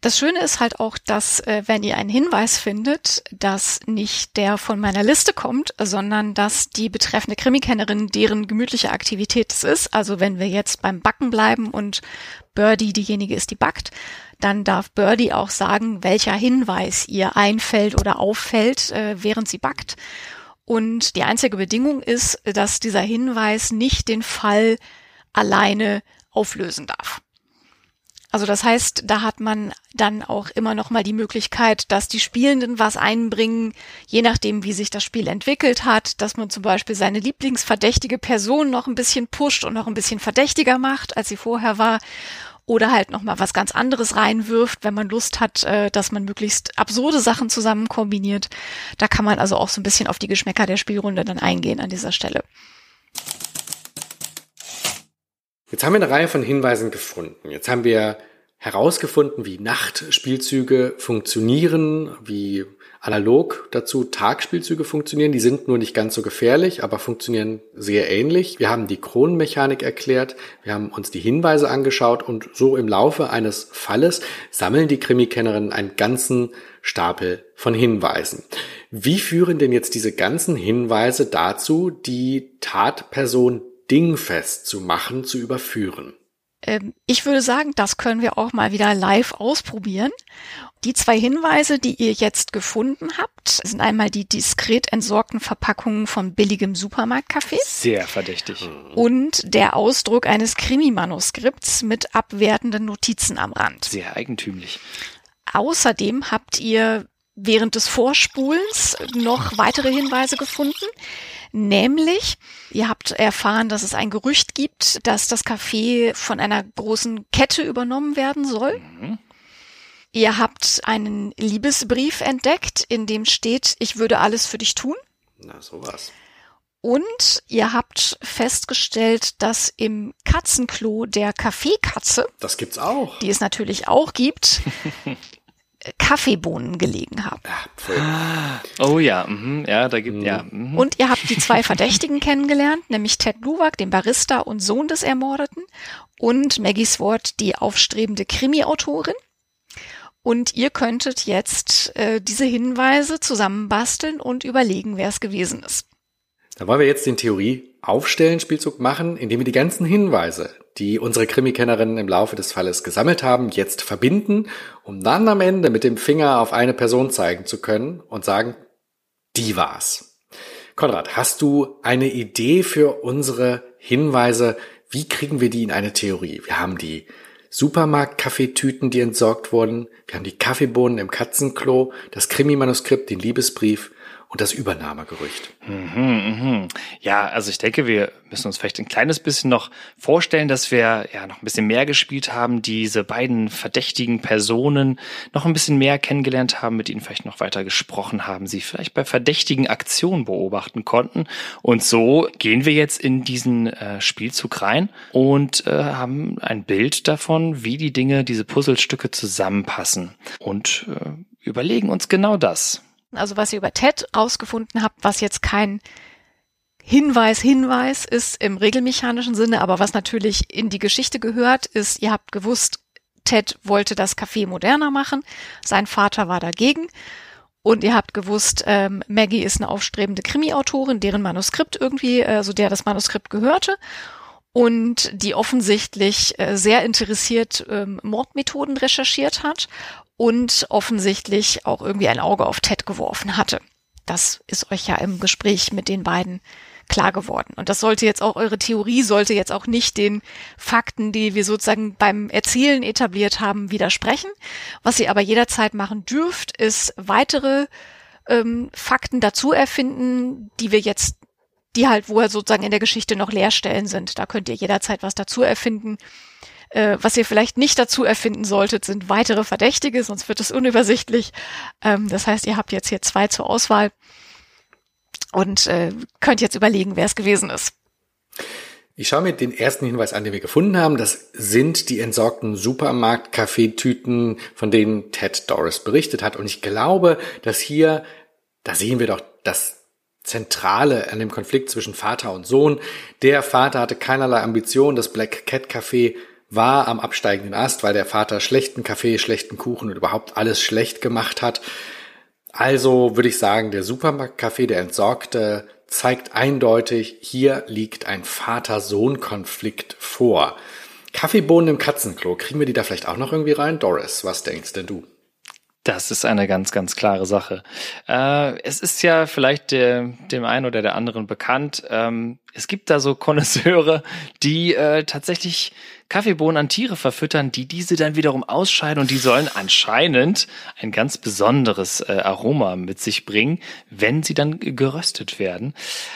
Das Schöne ist halt auch, dass äh, wenn ihr einen Hinweis findet, dass nicht der von meiner Liste kommt, sondern dass die betreffende Krimikennerin deren gemütliche Aktivität es ist. Also wenn wir jetzt beim Backen bleiben und Birdie diejenige ist, die backt, dann darf Birdie auch sagen, welcher Hinweis ihr einfällt oder auffällt, äh, während sie backt. Und die einzige Bedingung ist, dass dieser Hinweis nicht den Fall alleine auflösen darf. Also das heißt, da hat man dann auch immer noch mal die Möglichkeit, dass die Spielenden was einbringen, je nachdem, wie sich das Spiel entwickelt hat, dass man zum Beispiel seine lieblingsverdächtige Person noch ein bisschen pusht und noch ein bisschen verdächtiger macht, als sie vorher war. Oder halt noch mal was ganz anderes reinwirft, wenn man Lust hat, äh, dass man möglichst absurde Sachen zusammen kombiniert. Da kann man also auch so ein bisschen auf die Geschmäcker der Spielrunde dann eingehen an dieser Stelle. Jetzt haben wir eine Reihe von Hinweisen gefunden. Jetzt haben wir herausgefunden, wie Nachtspielzüge funktionieren, wie analog dazu Tagspielzüge funktionieren. Die sind nur nicht ganz so gefährlich, aber funktionieren sehr ähnlich. Wir haben die Kronenmechanik erklärt, wir haben uns die Hinweise angeschaut und so im Laufe eines Falles sammeln die Krimikennerinnen einen ganzen Stapel von Hinweisen. Wie führen denn jetzt diese ganzen Hinweise dazu, die Tatperson dingfest zu machen, zu überführen? Ähm, ich würde sagen, das können wir auch mal wieder live ausprobieren. Die zwei Hinweise, die ihr jetzt gefunden habt, sind einmal die diskret entsorgten Verpackungen von billigem Supermarktkaffee. Sehr verdächtig. Und der Ausdruck eines Krimi-Manuskripts mit abwertenden Notizen am Rand. Sehr eigentümlich. Außerdem habt ihr während des Vorspulens noch weitere Hinweise gefunden. Nämlich, ihr habt erfahren, dass es ein Gerücht gibt, dass das Café von einer großen Kette übernommen werden soll. Mhm. Ihr habt einen Liebesbrief entdeckt, in dem steht, ich würde alles für dich tun. Na, sowas. Und ihr habt festgestellt, dass im Katzenklo der Kaffeekatze, das gibt's auch, die es natürlich auch gibt, Kaffeebohnen gelegen haben. Ah, oh ja, mhm, ja, da gibt Mhm. ja. Mhm. Und ihr habt die zwei Verdächtigen kennengelernt, nämlich Ted Luwak, den Barista und Sohn des Ermordeten, und Maggie Swart, die aufstrebende Krimi-Autorin. Und ihr könntet jetzt äh, diese Hinweise zusammenbasteln und überlegen, wer es gewesen ist. Da wollen wir jetzt den Theorie-Aufstellen-Spielzug machen, indem wir die ganzen Hinweise, die unsere Krimikennerinnen im Laufe des Falles gesammelt haben, jetzt verbinden, um dann am Ende mit dem Finger auf eine Person zeigen zu können und sagen, die war's. Konrad, hast du eine Idee für unsere Hinweise? Wie kriegen wir die in eine Theorie? Wir haben die Supermarkt-Kaffeetüten, die entsorgt wurden. Wir haben die Kaffeebohnen im Katzenklo, das Krimi-Manuskript, den Liebesbrief und das Übernahmegerücht. Mhm, mhm. Ja, also ich denke, wir müssen uns vielleicht ein kleines bisschen noch vorstellen, dass wir ja noch ein bisschen mehr gespielt haben, diese beiden verdächtigen Personen noch ein bisschen mehr kennengelernt haben, mit ihnen vielleicht noch weiter gesprochen haben, sie vielleicht bei verdächtigen Aktionen beobachten konnten. Und so gehen wir jetzt in diesen äh, Spielzug rein und äh, haben ein Bild davon, wie die Dinge, diese Puzzlestücke zusammenpassen und äh, überlegen uns genau das. Also was ihr über Ted rausgefunden habt, was jetzt kein Hinweis, Hinweis ist im regelmechanischen Sinne, aber was natürlich in die Geschichte gehört, ist, ihr habt gewusst, Ted wollte das Café moderner machen, sein Vater war dagegen. Und ihr habt gewusst, ähm, Maggie ist eine aufstrebende Krimi-Autorin, deren Manuskript irgendwie, also der das Manuskript gehörte und die offensichtlich äh, sehr interessiert ähm, Mordmethoden recherchiert hat und offensichtlich auch irgendwie ein Auge auf Ted geworfen hatte. Das ist euch ja im Gespräch mit den beiden klar geworden. Und das sollte jetzt auch, eure Theorie sollte jetzt auch nicht den Fakten, die wir sozusagen beim Erzählen etabliert haben, widersprechen. Was ihr aber jederzeit machen dürft, ist weitere ähm, Fakten dazu erfinden, die wir jetzt, die halt, wo sozusagen in der Geschichte noch Leerstellen sind. Da könnt ihr jederzeit was dazu erfinden. Äh, was ihr vielleicht nicht dazu erfinden solltet, sind weitere Verdächtige, sonst wird es unübersichtlich. Ähm, das heißt, ihr habt jetzt hier zwei zur Auswahl und äh, könnt jetzt überlegen, wer es gewesen ist. Ich schaue mir den ersten Hinweis an, den wir gefunden haben. Das sind die entsorgten Supermarkt-Kaffeetüten, von denen Ted Doris berichtet hat. Und ich glaube, dass hier, da sehen wir doch das Zentrale an dem Konflikt zwischen Vater und Sohn. Der Vater hatte keinerlei Ambition, das Black Cat Café war am absteigenden Ast, weil der Vater schlechten Kaffee, schlechten Kuchen und überhaupt alles schlecht gemacht hat. Also würde ich sagen, der Supermarktkaffee, der entsorgte, zeigt eindeutig, hier liegt ein Vater-Sohn-Konflikt vor. Kaffeebohnen im Katzenklo, kriegen wir die da vielleicht auch noch irgendwie rein? Doris, was denkst denn du? Das ist eine ganz, ganz klare Sache. Äh, es ist ja vielleicht der, dem einen oder der anderen bekannt. Ähm, es gibt da so Konnoisseure, die äh, tatsächlich Kaffeebohnen an Tiere verfüttern, die diese dann wiederum ausscheiden und die sollen anscheinend ein ganz besonderes äh, Aroma mit sich bringen, wenn sie dann geröstet werden.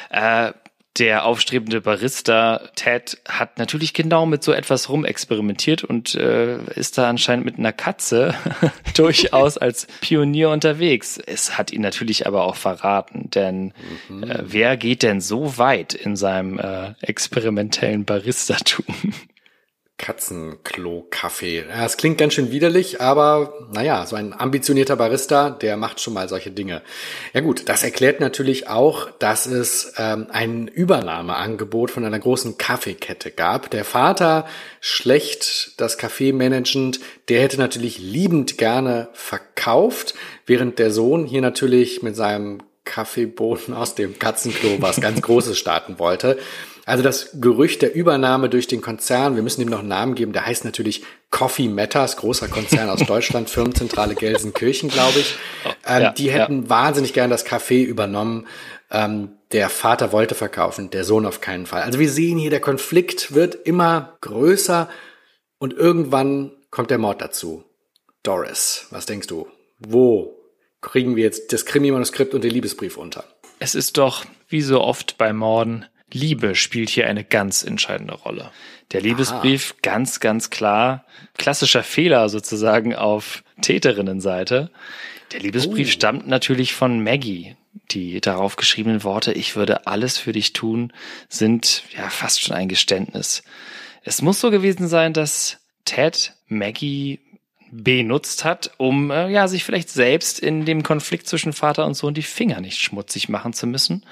Äh, der aufstrebende Barista Ted hat natürlich genau mit so etwas rumexperimentiert und äh, ist da anscheinend mit einer Katze durchaus als Pionier unterwegs. Es hat ihn natürlich aber auch verraten, denn mhm. äh, wer geht denn so weit in seinem äh, experimentellen Baristatum? Katzenklo-Kaffee. Es klingt ganz schön widerlich, aber naja, so ein ambitionierter Barista, der macht schon mal solche Dinge. Ja gut, das erklärt natürlich auch, dass es ähm, ein Übernahmeangebot von einer großen Kaffeekette gab. Der Vater, schlecht das Kaffee managend, der hätte natürlich liebend gerne verkauft, während der Sohn hier natürlich mit seinem Kaffeeboden aus dem Katzenklo was ganz Großes starten wollte. Also das Gerücht der Übernahme durch den Konzern, wir müssen ihm noch einen Namen geben, der heißt natürlich Coffee Matters, großer Konzern aus Deutschland, Firmenzentrale Gelsenkirchen, glaube ich. Ähm, ja, die hätten ja. wahnsinnig gern das Café übernommen. Ähm, der Vater wollte verkaufen, der Sohn auf keinen Fall. Also wir sehen hier, der Konflikt wird immer größer und irgendwann kommt der Mord dazu. Doris, was denkst du? Wo kriegen wir jetzt das Krimi-Manuskript und den Liebesbrief unter? Es ist doch, wie so oft bei Morden, Liebe spielt hier eine ganz entscheidende Rolle. Der Liebesbrief Aha. ganz, ganz klar, klassischer Fehler sozusagen auf Täterinnenseite. Der Liebesbrief oh. stammt natürlich von Maggie. Die darauf geschriebenen Worte, ich würde alles für dich tun, sind ja fast schon ein Geständnis. Es muss so gewesen sein, dass Ted Maggie benutzt hat, um äh, ja sich vielleicht selbst in dem Konflikt zwischen Vater und Sohn die Finger nicht schmutzig machen zu müssen.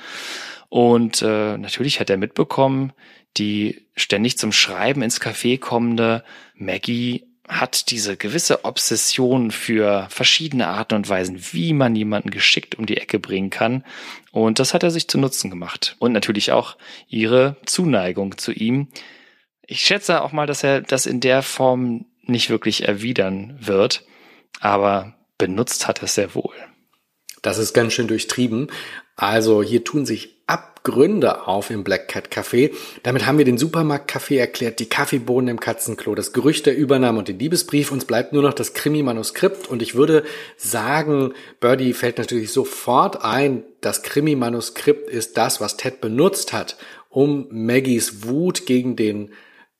Und äh, natürlich hat er mitbekommen, die ständig zum Schreiben ins Café kommende Maggie hat diese gewisse Obsession für verschiedene Arten und Weisen, wie man jemanden geschickt um die Ecke bringen kann. Und das hat er sich zu Nutzen gemacht. Und natürlich auch ihre Zuneigung zu ihm. Ich schätze auch mal, dass er das in der Form nicht wirklich erwidern wird, aber benutzt hat er es sehr wohl. Das ist ganz schön durchtrieben. Also hier tun sich Abgründe auf im Black Cat Café. Damit haben wir den Supermarkt-Café erklärt, die Kaffeebohnen im Katzenklo, das Gerücht der Übernahme und den Liebesbrief. Uns bleibt nur noch das Krimi-Manuskript und ich würde sagen, Birdie fällt natürlich sofort ein, das Krimi-Manuskript ist das, was Ted benutzt hat, um Maggies Wut gegen den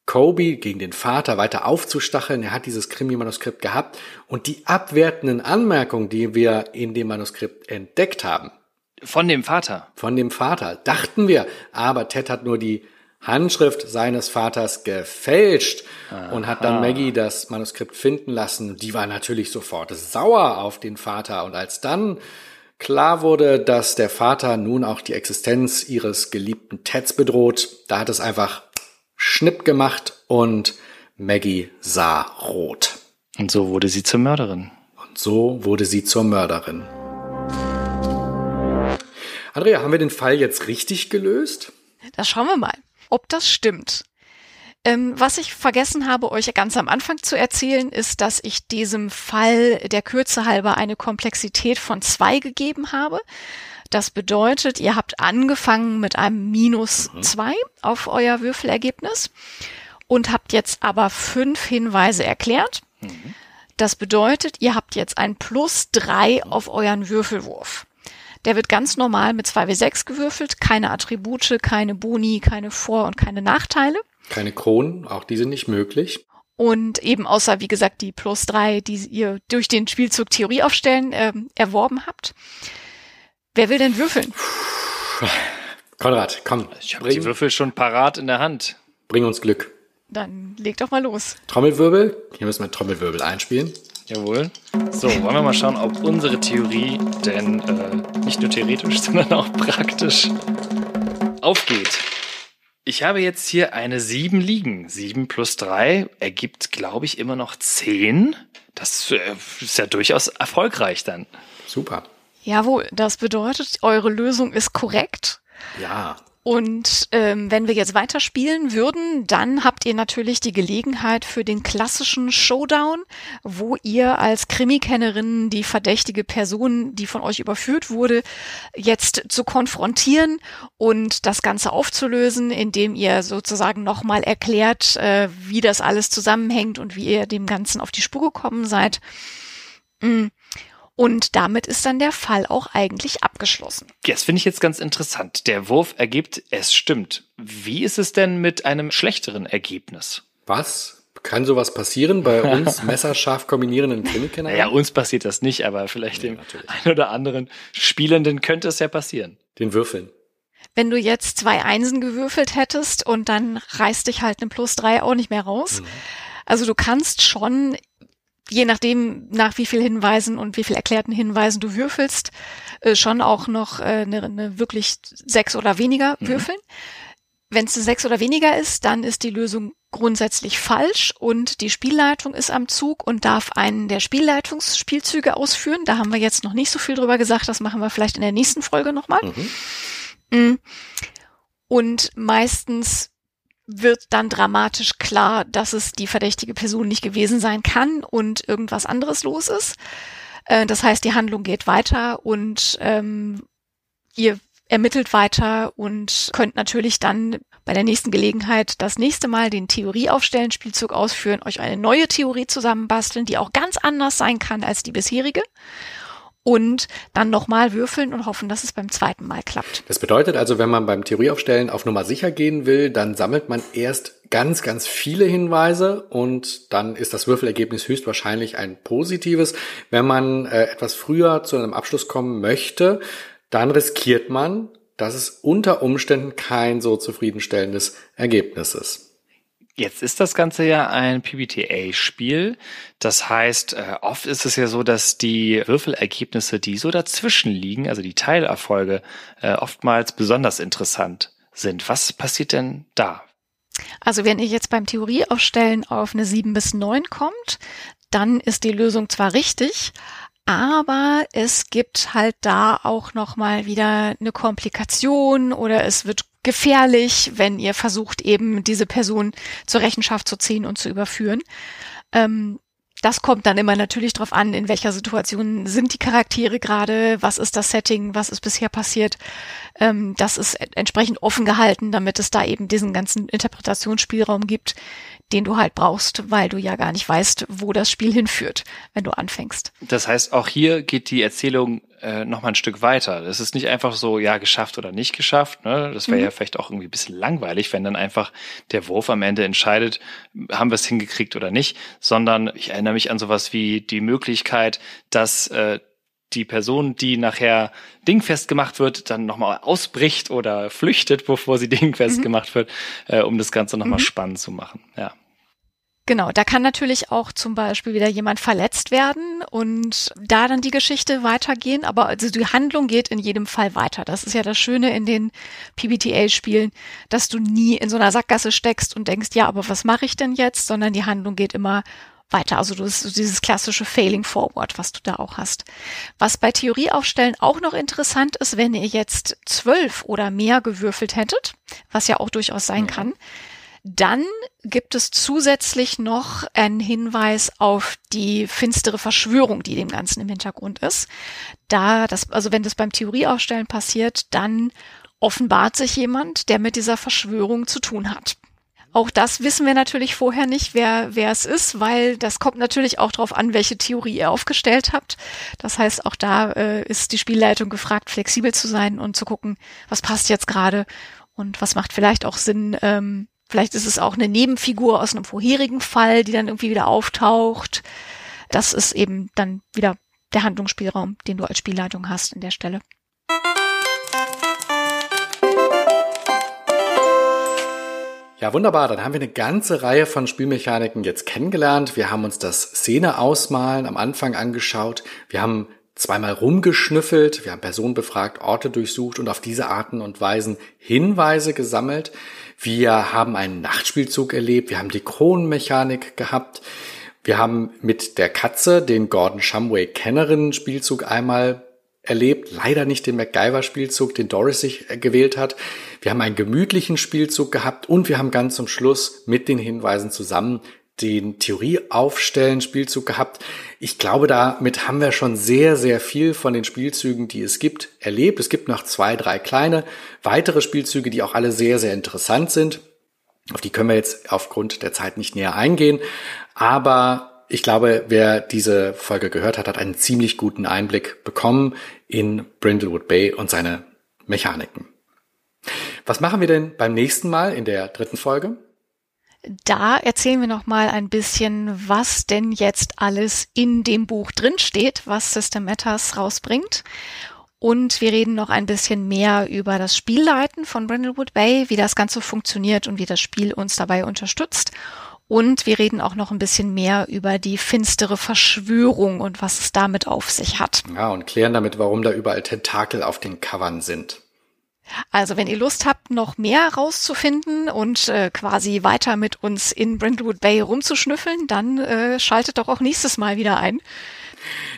Kobe, gegen den Vater weiter aufzustacheln. Er hat dieses Krimi-Manuskript gehabt und die abwertenden Anmerkungen, die wir in dem Manuskript entdeckt haben, von dem Vater. Von dem Vater, dachten wir. Aber Ted hat nur die Handschrift seines Vaters gefälscht Aha. und hat dann Maggie das Manuskript finden lassen. Die war natürlich sofort sauer auf den Vater. Und als dann klar wurde, dass der Vater nun auch die Existenz ihres geliebten Teds bedroht, da hat es einfach Schnipp gemacht und Maggie sah rot. Und so wurde sie zur Mörderin. Und so wurde sie zur Mörderin. Andrea, haben wir den Fall jetzt richtig gelöst? Da schauen wir mal, ob das stimmt. Ähm, was ich vergessen habe, euch ganz am Anfang zu erzählen, ist, dass ich diesem Fall der Kürze halber eine Komplexität von zwei gegeben habe. Das bedeutet, ihr habt angefangen mit einem Minus mhm. zwei auf euer Würfelergebnis und habt jetzt aber fünf Hinweise erklärt. Mhm. Das bedeutet, ihr habt jetzt ein Plus drei auf euren Würfelwurf. Der wird ganz normal mit 2W6 gewürfelt, keine Attribute, keine Boni, keine Vor- und keine Nachteile. Keine Kronen, auch die sind nicht möglich. Und eben außer, wie gesagt, die plus drei, die ihr durch den Spielzug Theorie aufstellen äh, erworben habt. Wer will denn würfeln? Konrad, komm. Ich habe die Würfel schon parat in der Hand. Bring uns Glück. Dann leg doch mal los. Trommelwirbel. Hier müssen wir Trommelwirbel einspielen. Jawohl. So, wollen wir mal schauen, ob unsere Theorie denn äh, nicht nur theoretisch, sondern auch praktisch aufgeht. Ich habe jetzt hier eine 7 liegen. 7 plus 3 ergibt, glaube ich, immer noch 10. Das äh, ist ja durchaus erfolgreich dann. Super. Jawohl, das bedeutet, eure Lösung ist korrekt. Ja. Und ähm, wenn wir jetzt weiterspielen würden, dann habt ihr natürlich die Gelegenheit für den klassischen Showdown, wo ihr als Krimikennerin die verdächtige Person, die von euch überführt wurde, jetzt zu konfrontieren und das Ganze aufzulösen, indem ihr sozusagen nochmal erklärt, äh, wie das alles zusammenhängt und wie ihr dem Ganzen auf die Spur gekommen seid. Mm. Und damit ist dann der Fall auch eigentlich abgeschlossen. Das finde ich jetzt ganz interessant. Der Wurf ergibt, es stimmt. Wie ist es denn mit einem schlechteren Ergebnis? Was? Kann sowas passieren bei uns messerscharf kombinierenden Krimikenner? Naja, uns passiert das nicht, aber vielleicht nee, dem natürlich. einen oder anderen Spielenden könnte es ja passieren. Den Würfeln. Wenn du jetzt zwei Einsen gewürfelt hättest und dann reißt dich halt ein Plus drei auch nicht mehr raus. Mhm. Also du kannst schon je nachdem, nach wie viel Hinweisen und wie viel erklärten Hinweisen du würfelst, äh, schon auch noch äh, eine, eine wirklich sechs oder weniger mhm. würfeln. Wenn es sechs oder weniger ist, dann ist die Lösung grundsätzlich falsch und die Spielleitung ist am Zug und darf einen der Spielleitungsspielzüge ausführen. Da haben wir jetzt noch nicht so viel drüber gesagt, das machen wir vielleicht in der nächsten Folge nochmal. Mhm. Mm. Und meistens wird dann dramatisch klar, dass es die verdächtige Person nicht gewesen sein kann und irgendwas anderes los ist. Äh, das heißt, die Handlung geht weiter und ähm, ihr ermittelt weiter und könnt natürlich dann bei der nächsten Gelegenheit das nächste Mal den Theorieaufstellen Spielzug ausführen, euch eine neue Theorie zusammenbasteln, die auch ganz anders sein kann als die bisherige und dann nochmal würfeln und hoffen, dass es beim zweiten Mal klappt. Das bedeutet also, wenn man beim Theorieaufstellen auf Nummer sicher gehen will, dann sammelt man erst ganz, ganz viele Hinweise und dann ist das Würfelergebnis höchstwahrscheinlich ein positives. Wenn man äh, etwas früher zu einem Abschluss kommen möchte, dann riskiert man, dass es unter Umständen kein so zufriedenstellendes Ergebnis ist. Jetzt ist das Ganze ja ein PBTA-Spiel. Das heißt, äh, oft ist es ja so, dass die Würfelergebnisse, die so dazwischen liegen, also die Teilerfolge, äh, oftmals besonders interessant sind. Was passiert denn da? Also wenn ihr jetzt beim Theorieaufstellen auf eine 7 bis 9 kommt, dann ist die Lösung zwar richtig, aber es gibt halt da auch noch mal wieder eine Komplikation oder es wird gefährlich, wenn ihr versucht, eben diese Person zur Rechenschaft zu ziehen und zu überführen. Ähm, das kommt dann immer natürlich darauf an, in welcher Situation sind die Charaktere gerade, was ist das Setting, was ist bisher passiert. Ähm, das ist entsprechend offen gehalten, damit es da eben diesen ganzen Interpretationsspielraum gibt, den du halt brauchst, weil du ja gar nicht weißt, wo das Spiel hinführt, wenn du anfängst. Das heißt, auch hier geht die Erzählung äh, noch mal ein Stück weiter. Das ist nicht einfach so, ja, geschafft oder nicht geschafft. Ne? Das wäre mhm. ja vielleicht auch irgendwie ein bisschen langweilig, wenn dann einfach der Wurf am Ende entscheidet, haben wir es hingekriegt oder nicht, sondern ich erinnere mich an sowas wie die Möglichkeit, dass äh, die Person, die nachher dingfest gemacht wird, dann nochmal ausbricht oder flüchtet, bevor sie dingfest mhm. gemacht wird, äh, um das Ganze nochmal mhm. spannend zu machen. Ja. Genau, da kann natürlich auch zum Beispiel wieder jemand verletzt werden und da dann die Geschichte weitergehen, aber also die Handlung geht in jedem Fall weiter. Das ist ja das Schöne in den PBTA-Spielen, dass du nie in so einer Sackgasse steckst und denkst, ja, aber was mache ich denn jetzt, sondern die Handlung geht immer weiter. Also du hast dieses klassische Failing Forward, was du da auch hast. Was bei Theorieaufstellen auch noch interessant ist, wenn ihr jetzt zwölf oder mehr gewürfelt hättet, was ja auch durchaus sein kann, Dann gibt es zusätzlich noch einen Hinweis auf die finstere Verschwörung, die dem Ganzen im Hintergrund ist. Da das, also wenn das beim Theorieaufstellen passiert, dann offenbart sich jemand, der mit dieser Verschwörung zu tun hat. Auch das wissen wir natürlich vorher nicht, wer, wer es ist, weil das kommt natürlich auch darauf an, welche Theorie ihr aufgestellt habt. Das heißt, auch da äh, ist die Spielleitung gefragt, flexibel zu sein und zu gucken, was passt jetzt gerade und was macht vielleicht auch Sinn. Ähm, vielleicht ist es auch eine Nebenfigur aus einem vorherigen Fall, die dann irgendwie wieder auftaucht. Das ist eben dann wieder der Handlungsspielraum, den du als Spielleitung hast in der Stelle. Ja, wunderbar. Dann haben wir eine ganze Reihe von Spielmechaniken jetzt kennengelernt. Wir haben uns das Szene-Ausmalen am Anfang angeschaut. Wir haben zweimal rumgeschnüffelt. Wir haben Personen befragt, Orte durchsucht und auf diese Arten und Weisen Hinweise gesammelt. Wir haben einen Nachtspielzug erlebt. Wir haben die Kronenmechanik gehabt. Wir haben mit der Katze den Gordon Shumway Kennerinnen Spielzug einmal erlebt. Leider nicht den MacGyver-Spielzug, den Doris sich äh, gewählt hat. Wir haben einen gemütlichen Spielzug gehabt und wir haben ganz zum Schluss mit den Hinweisen zusammen den Theorieaufstellen Spielzug gehabt. Ich glaube, damit haben wir schon sehr, sehr viel von den Spielzügen, die es gibt, erlebt. Es gibt noch zwei, drei kleine weitere Spielzüge, die auch alle sehr, sehr interessant sind. Auf die können wir jetzt aufgrund der Zeit nicht näher eingehen. Aber ich glaube, wer diese Folge gehört hat, hat einen ziemlich guten Einblick bekommen in Brindlewood Bay und seine Mechaniken. Was machen wir denn beim nächsten Mal in der dritten Folge? Da erzählen wir noch mal ein bisschen, was denn jetzt alles in dem Buch drin steht, was System Matters rausbringt. Und wir reden noch ein bisschen mehr über das Spielleiten von Brindlewood Bay, wie das Ganze funktioniert und wie das Spiel uns dabei unterstützt. Und wir reden auch noch ein bisschen mehr über die finstere Verschwörung und was es damit auf sich hat. Ja, und klären damit, warum da überall Tentakel auf den Covern sind. Also wenn ihr Lust habt, noch mehr rauszufinden und äh, quasi weiter mit uns in Brentwood Bay rumzuschnüffeln, dann äh, schaltet doch auch nächstes Mal wieder ein.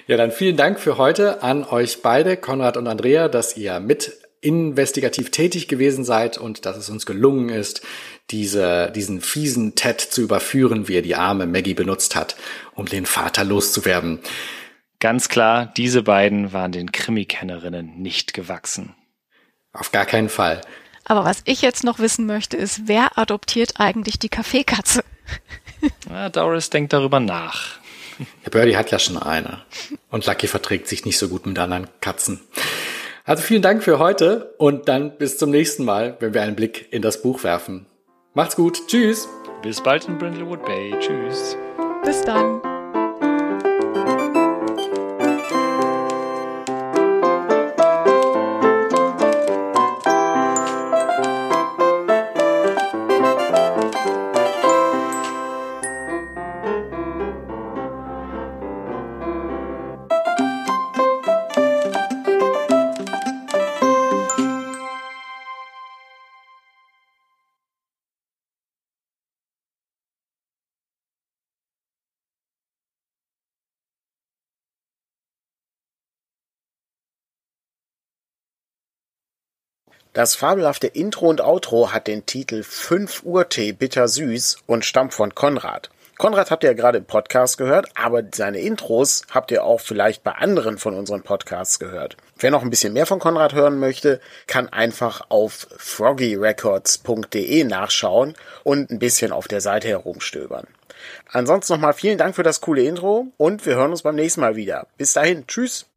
Ja, dann vielen Dank für heute an euch beide, Konrad und Andrea, dass ihr mit investigativ tätig gewesen seid und dass es uns gelungen ist, diese, diesen fiesen Ted zu überführen, wie er die arme Maggie benutzt hat, um den Vater loszuwerden. Ganz klar, diese beiden waren den Krimi-Kennerinnen nicht gewachsen. Auf gar keinen Fall. Aber was ich jetzt noch wissen möchte, ist, wer adoptiert eigentlich die Kaffeekatze? Ja, Doris denkt darüber nach. Ja, Birdie hat ja schon eine. Und Lucky verträgt sich nicht so gut mit anderen Katzen. Also vielen Dank für heute und dann bis zum nächsten Mal, wenn wir einen Blick in das Buch werfen. Macht's gut. Tschüss. Bis bald in Brindlewood Bay. Tschüss. Bis dann. Das fabelhafte Intro und Outro hat den Titel 5 Uhr Tee bittersüß und stammt von Konrad. Konrad habt ihr ja gerade im Podcast gehört, aber seine Intros habt ihr auch vielleicht bei anderen von unseren Podcasts gehört. Wer noch ein bisschen mehr von Konrad hören möchte, kann einfach auf froggyrecords.de nachschauen und ein bisschen auf der Seite herumstöbern. Ansonsten nochmal vielen Dank für das coole Intro und wir hören uns beim nächsten Mal wieder. Bis dahin, tschüss!